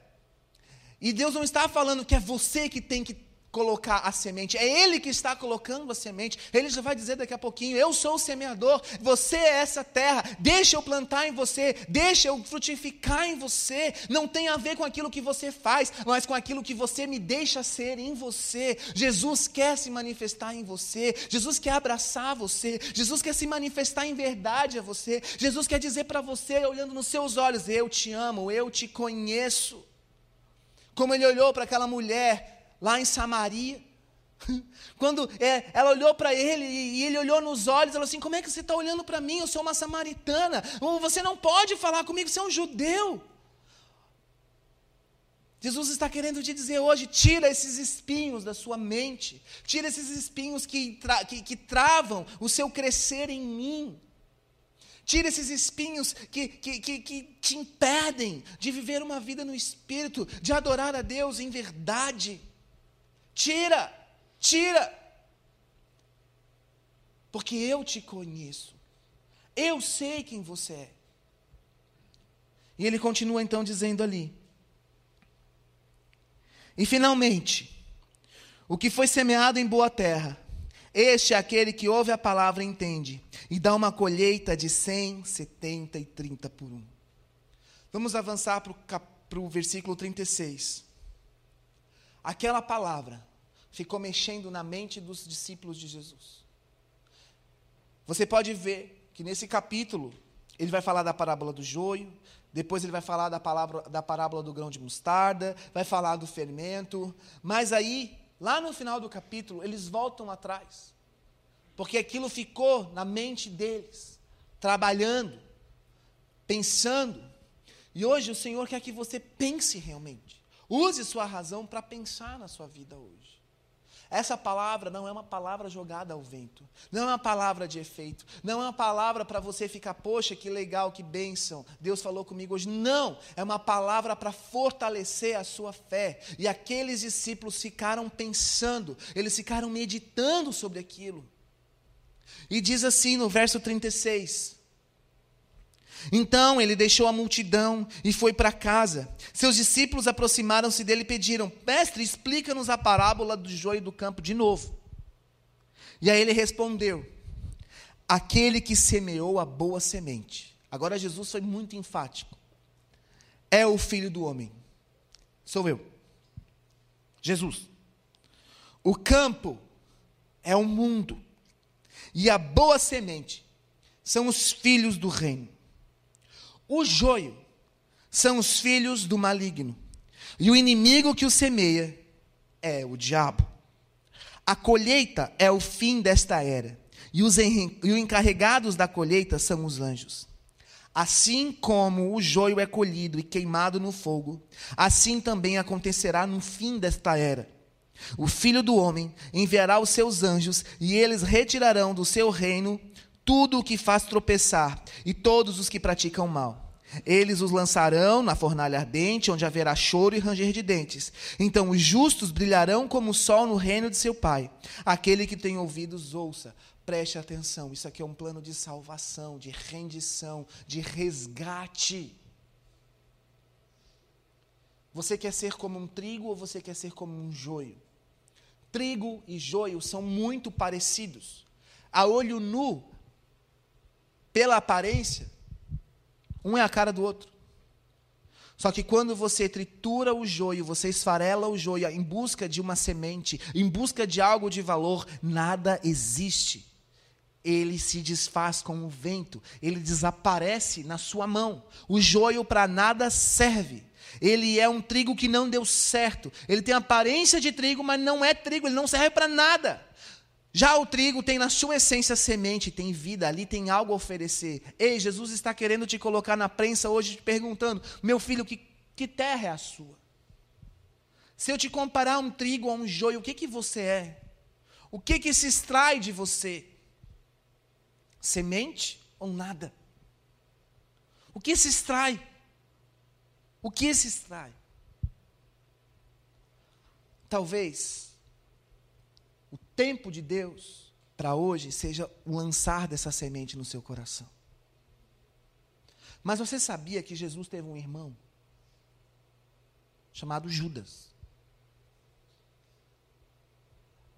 E Deus não está falando que é você que tem que colocar a semente, é Ele que está colocando a semente. Ele já vai dizer daqui a pouquinho: Eu sou o semeador, você é essa terra, deixa eu plantar em você, deixa eu frutificar em você. Não tem a ver com aquilo que você faz, mas com aquilo que você me deixa ser em você. Jesus quer se manifestar em você, Jesus quer abraçar você, Jesus quer se manifestar em verdade a você, Jesus quer dizer para você, olhando nos seus olhos: Eu te amo, eu te conheço. Como ele olhou para aquela mulher lá em Samaria. <laughs> Quando é, ela olhou para ele e ele olhou nos olhos, ela assim: Como é que você está olhando para mim? Eu sou uma samaritana. Você não pode falar comigo, você é um judeu. Jesus está querendo te dizer hoje: tira esses espinhos da sua mente, tira esses espinhos que, tra que, que travam o seu crescer em mim. Tira esses espinhos que, que, que, que, te impedem de viver uma vida no Espírito, de adorar a Deus em verdade. Tira, tira. Porque eu te conheço. Eu sei quem você é. E ele continua então dizendo ali. E finalmente, o que foi semeado em boa terra, este é aquele que ouve a palavra e entende, e dá uma colheita de 100, 70 e 30 por um. Vamos avançar para o versículo 36. Aquela palavra ficou mexendo na mente dos discípulos de Jesus. Você pode ver que nesse capítulo ele vai falar da parábola do joio, depois ele vai falar da, palavra, da parábola do grão de mostarda, vai falar do fermento, mas aí, lá no final do capítulo, eles voltam atrás, porque aquilo ficou na mente deles, trabalhando, pensando, e hoje o Senhor quer que você pense realmente, use sua razão para pensar na sua vida hoje. Essa palavra não é uma palavra jogada ao vento, não é uma palavra de efeito, não é uma palavra para você ficar, poxa, que legal, que bênção, Deus falou comigo hoje. Não, é uma palavra para fortalecer a sua fé. E aqueles discípulos ficaram pensando, eles ficaram meditando sobre aquilo. E diz assim no verso 36. Então ele deixou a multidão e foi para casa. Seus discípulos aproximaram-se dele e pediram: Mestre, explica-nos a parábola do joio do campo de novo. E aí ele respondeu: Aquele que semeou a boa semente. Agora Jesus foi muito enfático. É o filho do homem. Sou eu. Jesus. O campo é o mundo. E a boa semente são os filhos do reino. O joio são os filhos do maligno, e o inimigo que o semeia é o diabo. A colheita é o fim desta era, e os, os encarregados da colheita são os anjos. Assim como o joio é colhido e queimado no fogo, assim também acontecerá no fim desta era. O filho do homem enviará os seus anjos, e eles retirarão do seu reino tudo o que faz tropeçar e todos os que praticam mal. Eles os lançarão na fornalha ardente, onde haverá choro e ranger de dentes. Então os justos brilharão como o sol no reino de seu Pai. Aquele que tem ouvidos, ouça. Preste atenção, isso aqui é um plano de salvação, de rendição, de resgate. Você quer ser como um trigo ou você quer ser como um joio? Trigo e joio são muito parecidos. A olho nu, pela aparência, um é a cara do outro. Só que quando você tritura o joio, você esfarela o joio em busca de uma semente, em busca de algo de valor, nada existe. Ele se desfaz com o vento, ele desaparece na sua mão. O joio para nada serve. Ele é um trigo que não deu certo. Ele tem aparência de trigo, mas não é trigo, ele não serve para nada. Já o trigo tem na sua essência semente, tem vida, ali tem algo a oferecer. Ei, Jesus está querendo te colocar na prensa hoje, te perguntando: meu filho, que, que terra é a sua? Se eu te comparar um trigo a um joio, o que, que você é? O que, que se extrai de você? Semente ou nada? O que se extrai? O que se extrai? Talvez tempo de Deus para hoje seja o lançar dessa semente no seu coração. Mas você sabia que Jesus teve um irmão chamado Judas?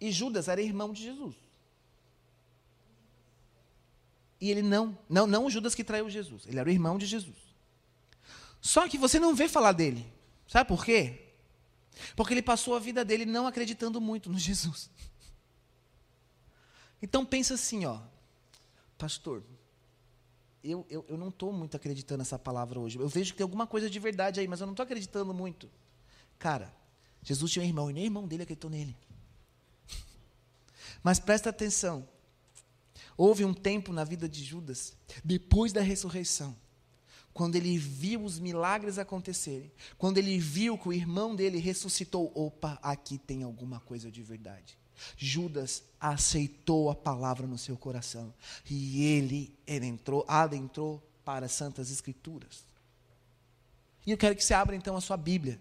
E Judas era irmão de Jesus. E ele não, não, não o Judas que traiu Jesus, ele era o irmão de Jesus. Só que você não vê falar dele. Sabe por quê? Porque ele passou a vida dele não acreditando muito no Jesus. Então pensa assim, ó, pastor, eu, eu, eu não estou muito acreditando nessa palavra hoje. Eu vejo que tem alguma coisa de verdade aí, mas eu não estou acreditando muito. Cara, Jesus tinha um irmão e nem irmão dele acreditou nele. Mas presta atenção. Houve um tempo na vida de Judas, depois da ressurreição, quando ele viu os milagres acontecerem, quando ele viu que o irmão dele ressuscitou, opa, aqui tem alguma coisa de verdade. Judas aceitou a palavra no seu coração e ele, ele entrou, adentrou para as Santas Escrituras. E eu quero que você abra então a sua Bíblia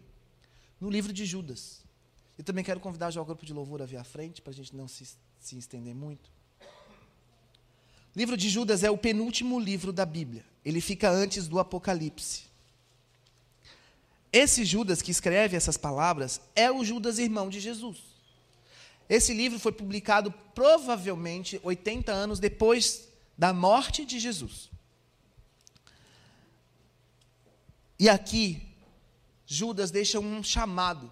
no livro de Judas. Eu também quero convidar já o grupo de louvor a vir à frente para a gente não se, se estender muito. O livro de Judas é o penúltimo livro da Bíblia. Ele fica antes do Apocalipse. Esse Judas que escreve essas palavras é o Judas irmão de Jesus. Esse livro foi publicado provavelmente 80 anos depois da morte de Jesus. E aqui, Judas deixa um chamado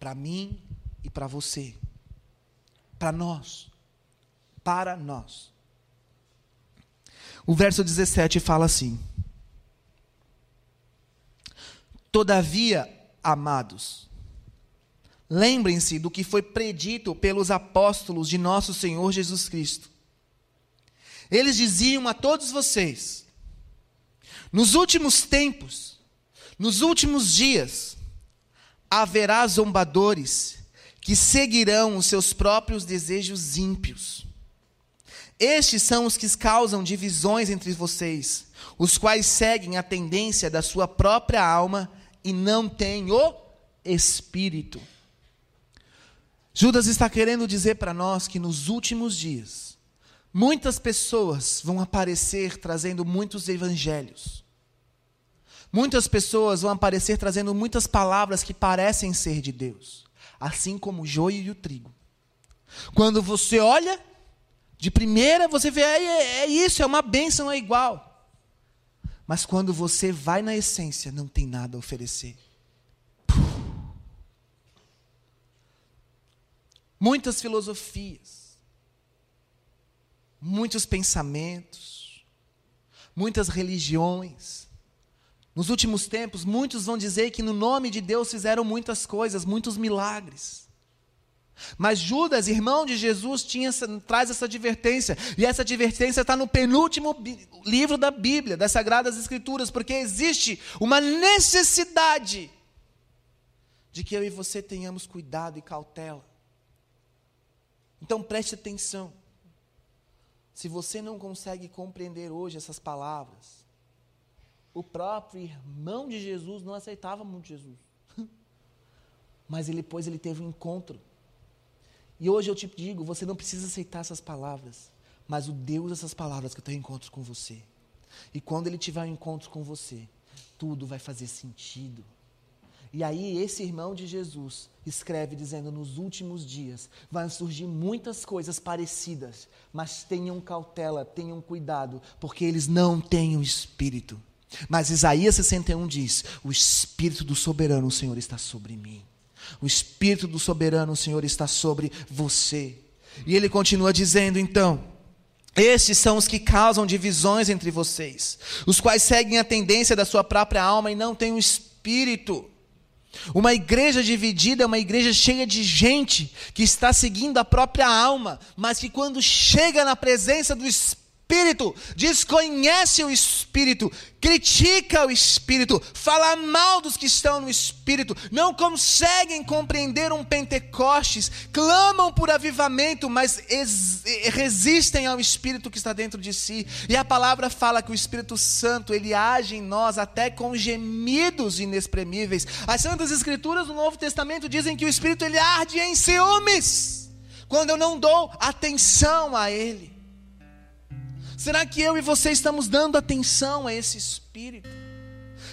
para mim e para você, para nós, para nós. O verso 17 fala assim: Todavia, amados, Lembrem-se do que foi predito pelos apóstolos de nosso Senhor Jesus Cristo. Eles diziam a todos vocês: nos últimos tempos, nos últimos dias, haverá zombadores que seguirão os seus próprios desejos ímpios. Estes são os que causam divisões entre vocês, os quais seguem a tendência da sua própria alma e não têm o Espírito. Judas está querendo dizer para nós que nos últimos dias, muitas pessoas vão aparecer trazendo muitos evangelhos. Muitas pessoas vão aparecer trazendo muitas palavras que parecem ser de Deus, assim como o joio e o trigo. Quando você olha, de primeira você vê, é, é isso, é uma bênção, é igual. Mas quando você vai na essência, não tem nada a oferecer. Muitas filosofias, muitos pensamentos, muitas religiões, Nos últimos tempos, muitos vão dizer que no nome de Deus fizeram muitas coisas, muitos milagres. Mas Judas, irmão de Jesus, tinha traz essa advertência. E essa advertência está no penúltimo livro da Bíblia, das Sagradas Escrituras, porque existe uma necessidade de que eu e você tenhamos cuidado e cautela. Então preste atenção. Se você não consegue compreender hoje essas palavras, o próprio irmão de Jesus não aceitava muito Jesus. <laughs> Mas ele, depois ele teve um encontro. E hoje eu te digo, você não precisa aceitar essas palavras, mas o Deus dessas palavras que eu tenho encontro com você. E quando ele tiver um encontro com você, tudo vai fazer sentido. E aí esse irmão de Jesus escreve dizendo: nos últimos dias vão surgir muitas coisas parecidas, mas tenham cautela, tenham cuidado, porque eles não têm o espírito. Mas Isaías 61 diz: O espírito do soberano, o Senhor está sobre mim. O espírito do soberano, o Senhor está sobre você. E ele continua dizendo então: esses são os que causam divisões entre vocês, os quais seguem a tendência da sua própria alma e não têm o espírito. Uma igreja dividida é uma igreja cheia de gente que está seguindo a própria alma, mas que quando chega na presença do Espírito, Espírito, desconhece o Espírito, critica o Espírito, fala mal dos que estão no Espírito, não conseguem compreender um Pentecostes, clamam por avivamento, mas resistem ao Espírito que está dentro de si. E a palavra fala que o Espírito Santo, ele age em nós até com gemidos inexprimíveis. As Santas Escrituras do Novo Testamento dizem que o Espírito ele arde em ciúmes, quando eu não dou atenção a ele. Será que eu e você estamos dando atenção a esse espírito?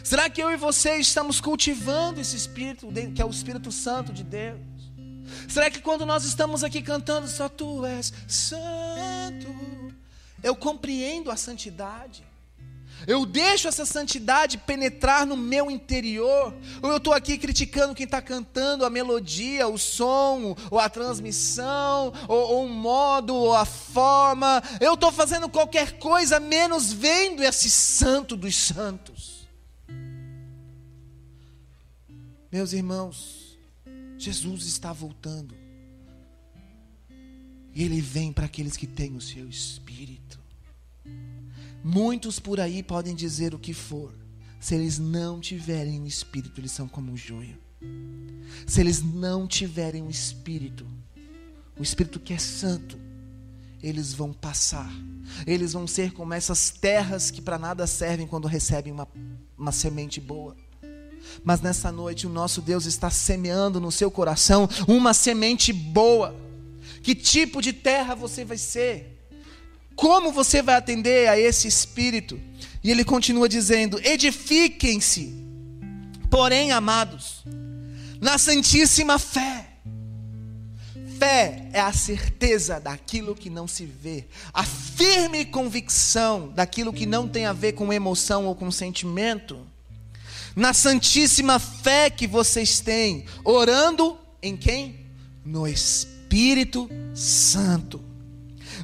Será que eu e você estamos cultivando esse espírito, que é o Espírito Santo de Deus? Será que quando nós estamos aqui cantando, só tu és santo, eu compreendo a santidade? Eu deixo essa santidade penetrar no meu interior? Ou eu estou aqui criticando quem está cantando a melodia, o som, ou a transmissão, ou, o modo, ou a forma? Eu estou fazendo qualquer coisa menos vendo esse santo dos santos. Meus irmãos, Jesus está voltando. E Ele vem para aqueles que têm o seu espírito. Muitos por aí podem dizer o que for. Se eles não tiverem o espírito, eles são como o joio. Se eles não tiverem o espírito, o espírito que é santo, eles vão passar. Eles vão ser como essas terras que para nada servem quando recebem uma, uma semente boa. Mas nessa noite o nosso Deus está semeando no seu coração uma semente boa. Que tipo de terra você vai ser? Como você vai atender a esse espírito? E ele continua dizendo: edifiquem-se, porém, amados, na santíssima fé. Fé é a certeza daquilo que não se vê, a firme convicção daquilo que não tem a ver com emoção ou com sentimento. Na santíssima fé que vocês têm, orando em quem? No Espírito Santo.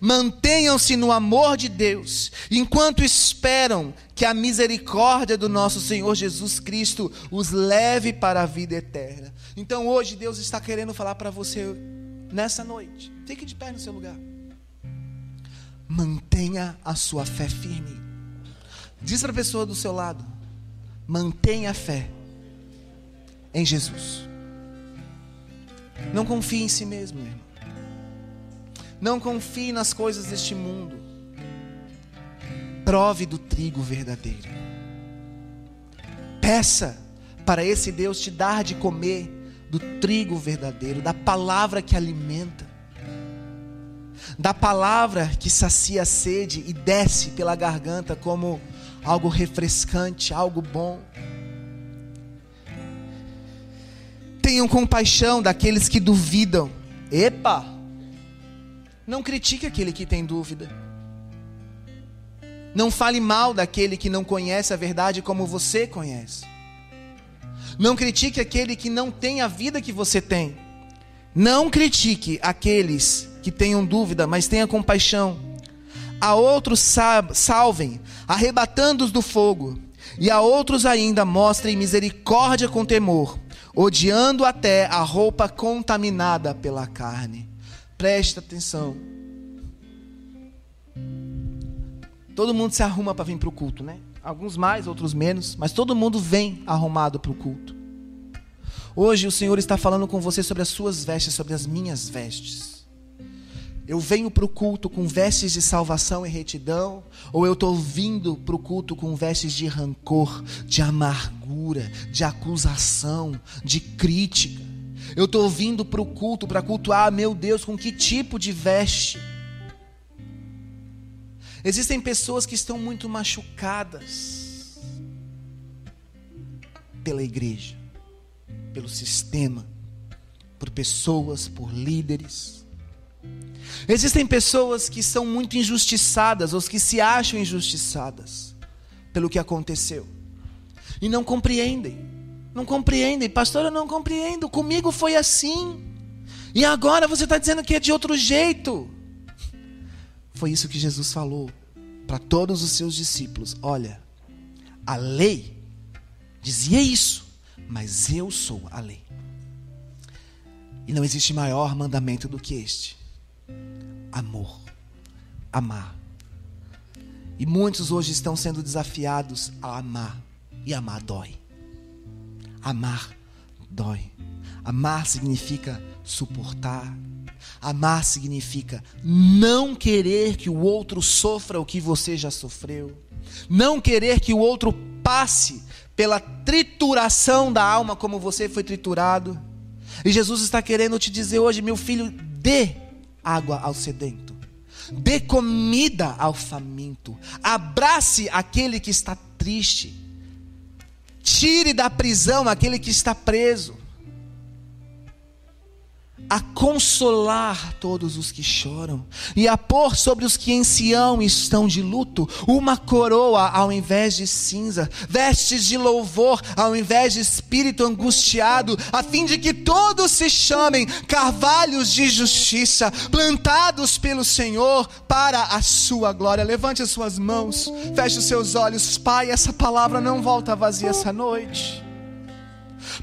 Mantenham-se no amor de Deus, enquanto esperam que a misericórdia do nosso Senhor Jesus Cristo os leve para a vida eterna. Então hoje Deus está querendo falar para você nessa noite. Fique de pé no seu lugar. Mantenha a sua fé firme. Diz para a pessoa do seu lado: mantenha a fé em Jesus. Não confie em si mesmo, irmão. Não confie nas coisas deste mundo. Prove do trigo verdadeiro. Peça para esse Deus te dar de comer do trigo verdadeiro, da palavra que alimenta, da palavra que sacia a sede e desce pela garganta como algo refrescante, algo bom. Tenham compaixão daqueles que duvidam. Epa! Não critique aquele que tem dúvida. Não fale mal daquele que não conhece a verdade como você conhece. Não critique aquele que não tem a vida que você tem. Não critique aqueles que tenham dúvida, mas tenha compaixão. A outros salvem, arrebatando-os do fogo. E a outros ainda mostrem misericórdia com temor, odiando até a roupa contaminada pela carne. Preste atenção. Todo mundo se arruma para vir para o culto, né? Alguns mais, outros menos, mas todo mundo vem arrumado para o culto. Hoje o Senhor está falando com você sobre as suas vestes, sobre as minhas vestes. Eu venho para o culto com vestes de salvação e retidão, ou eu estou vindo para o culto com vestes de rancor, de amargura, de acusação, de crítica? Eu estou vindo para o culto para cultuar, meu Deus, com que tipo de veste? Existem pessoas que estão muito machucadas pela igreja pelo sistema, por pessoas, por líderes. Existem pessoas que são muito injustiçadas, ou que se acham injustiçadas pelo que aconteceu, e não compreendem. Não compreendem, pastor, eu não compreendo. Comigo foi assim, e agora você está dizendo que é de outro jeito. Foi isso que Jesus falou para todos os seus discípulos: olha, a lei dizia isso, mas eu sou a lei. E não existe maior mandamento do que este: amor, amar. E muitos hoje estão sendo desafiados a amar, e amar dói. Amar dói. Amar significa suportar. Amar significa não querer que o outro sofra o que você já sofreu. Não querer que o outro passe pela trituração da alma, como você foi triturado. E Jesus está querendo te dizer hoje, meu filho, dê água ao sedento, dê comida ao faminto, abrace aquele que está triste, tire da prisão aquele que está preso a consolar todos os que choram e a pôr sobre os que em Sião estão de luto uma coroa ao invés de cinza, vestes de louvor ao invés de espírito angustiado, a fim de que todos se chamem carvalhos de justiça, plantados pelo Senhor para a sua glória. Levante as suas mãos, feche os seus olhos, Pai. Essa palavra não volta vazia essa noite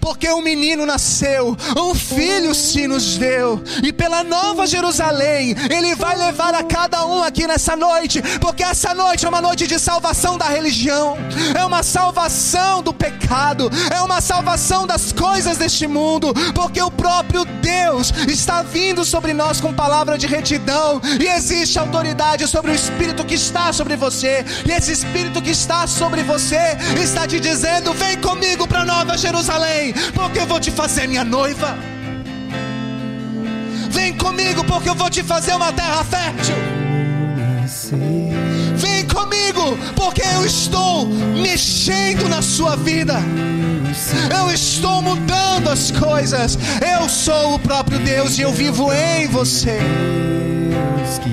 porque um menino nasceu, um filho se nos deu, e pela nova Jerusalém, Ele vai levar a cada um aqui nessa noite, porque essa noite é uma noite de salvação da religião, é uma salvação do pecado, é uma salvação das coisas deste mundo, porque o próprio Deus está vindo sobre nós com palavra de retidão, e existe autoridade sobre o Espírito que está sobre você, e esse Espírito que está sobre você está te dizendo: vem comigo para Nova Jerusalém porque eu vou te fazer minha noiva. Vem comigo, porque eu vou te fazer uma terra fértil. Vem comigo, porque eu estou mexendo na sua vida. Eu estou mudando as coisas. Eu sou o próprio Deus e eu vivo em você. Deus que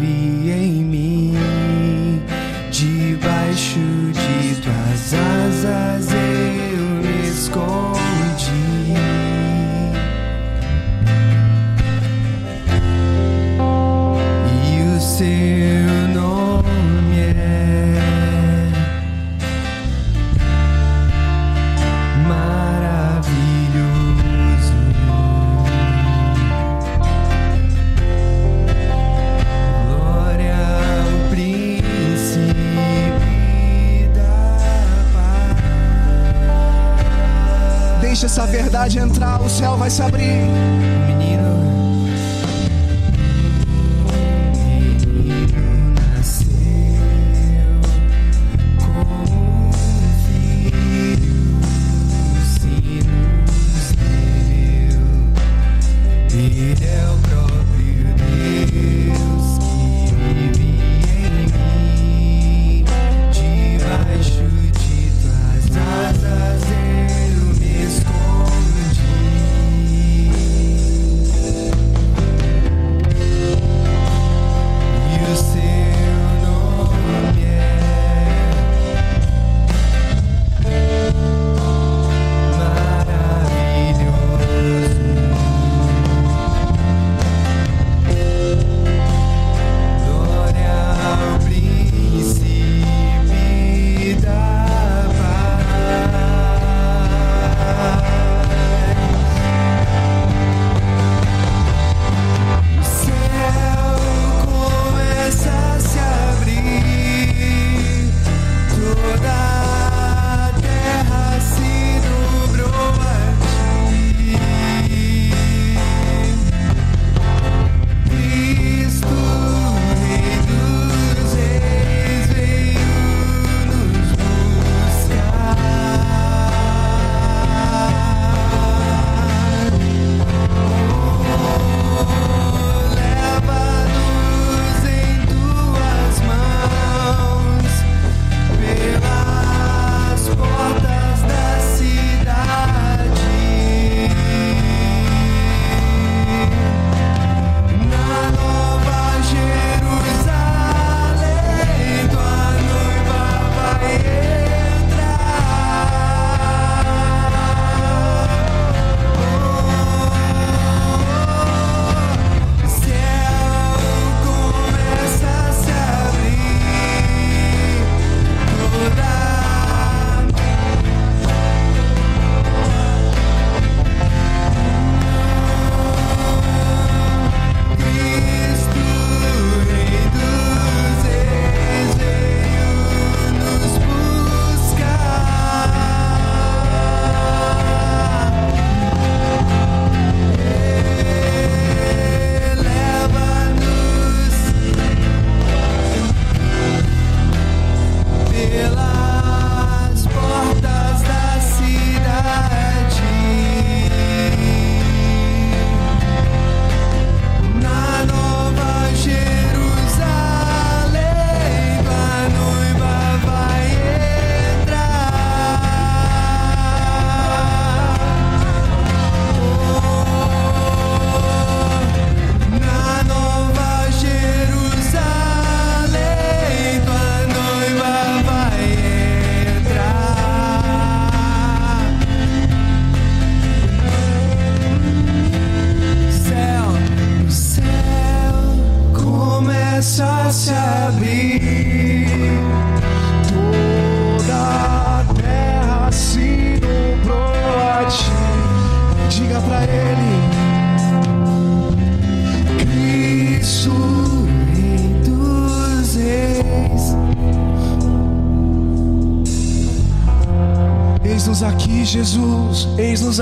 vive em mim, debaixo de tuas asas. score. Essa verdade entrar, o céu vai se abrir.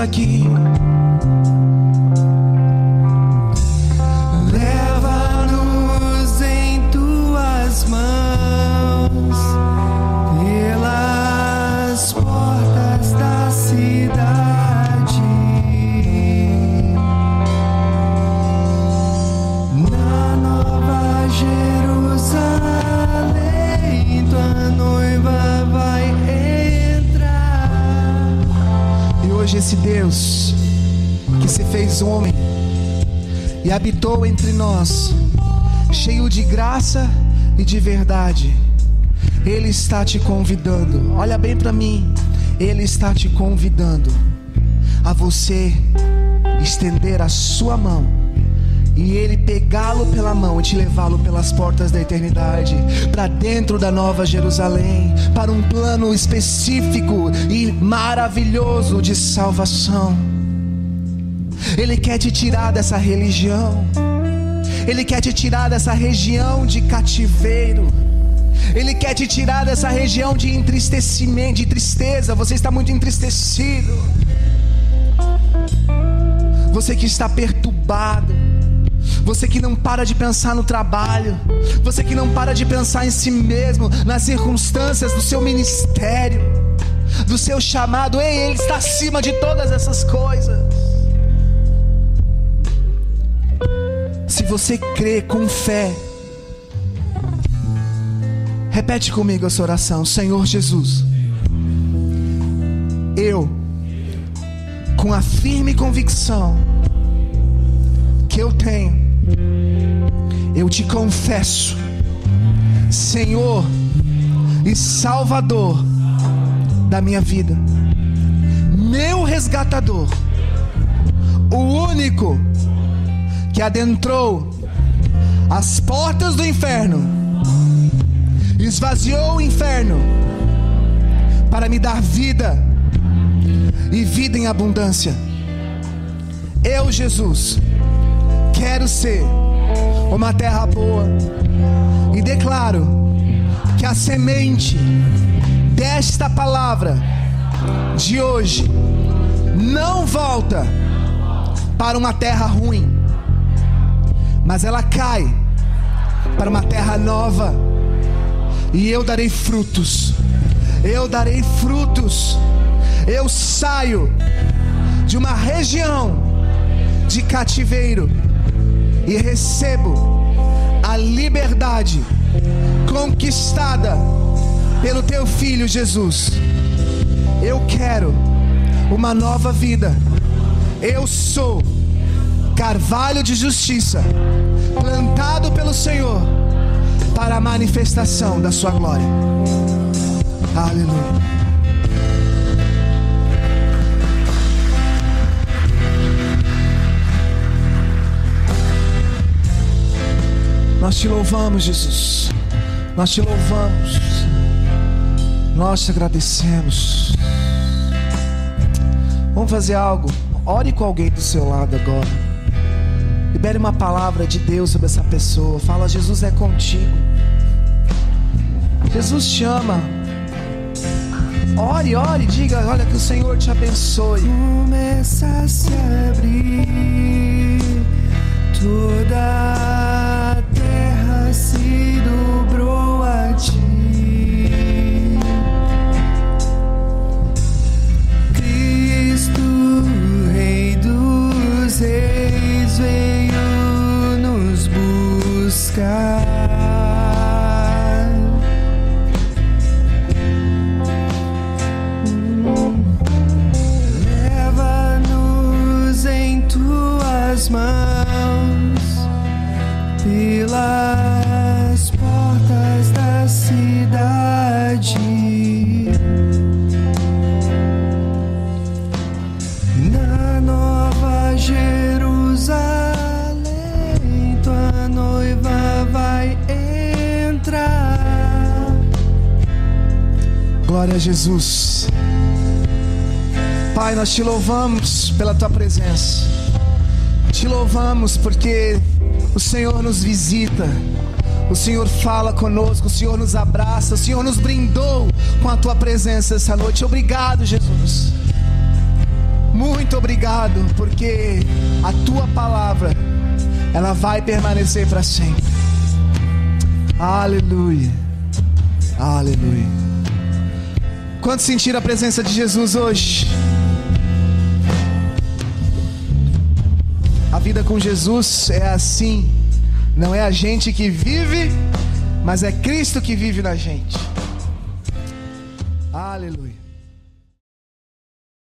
Aqui. E habitou entre nós, cheio de graça e de verdade. Ele está te convidando. Olha bem para mim. Ele está te convidando a você estender a sua mão e ele pegá-lo pela mão e te levá-lo pelas portas da eternidade, para dentro da nova Jerusalém, para um plano específico e maravilhoso de salvação. Ele quer te tirar dessa religião. Ele quer te tirar dessa região de cativeiro. Ele quer te tirar dessa região de entristecimento, de tristeza. Você está muito entristecido. Você que está perturbado. Você que não para de pensar no trabalho. Você que não para de pensar em si mesmo, nas circunstâncias do seu ministério, do seu chamado. Ei, Ele está acima de todas essas coisas. Se você crê com fé, repete comigo essa oração: Senhor Jesus, eu, com a firme convicção que eu tenho, eu te confesso, Senhor e Salvador da minha vida, meu resgatador, o único que adentrou as portas do inferno, esvaziou o inferno para me dar vida e vida em abundância. Eu, Jesus, quero ser uma terra boa e declaro que a semente desta palavra de hoje não volta para uma terra ruim mas ela cai para uma terra nova, e eu darei frutos, eu darei frutos, eu saio de uma região de cativeiro e recebo a liberdade conquistada pelo teu filho Jesus. Eu quero uma nova vida. Eu sou carvalho de justiça, plantado pelo Senhor para a manifestação da sua glória. Aleluia. Nós te louvamos, Jesus. Nós te louvamos. Nós te agradecemos. Vamos fazer algo. Ore com alguém do seu lado agora. Libere uma palavra de Deus sobre essa pessoa. Fala, Jesus é contigo. Jesus te ama. Ore, ore, diga, olha que o Senhor te abençoe. Começa a se abrir, toda Glória a Jesus. Pai, nós te louvamos pela tua presença. Te louvamos porque o Senhor nos visita. O Senhor fala conosco, o Senhor nos abraça, o Senhor nos brindou com a tua presença essa noite. Obrigado, Jesus. Muito obrigado, porque a tua palavra ela vai permanecer para sempre. Aleluia. Aleluia. Quanto sentir a presença de Jesus hoje? A vida com Jesus é assim. Não é a gente que vive, mas é Cristo que vive na gente. Aleluia.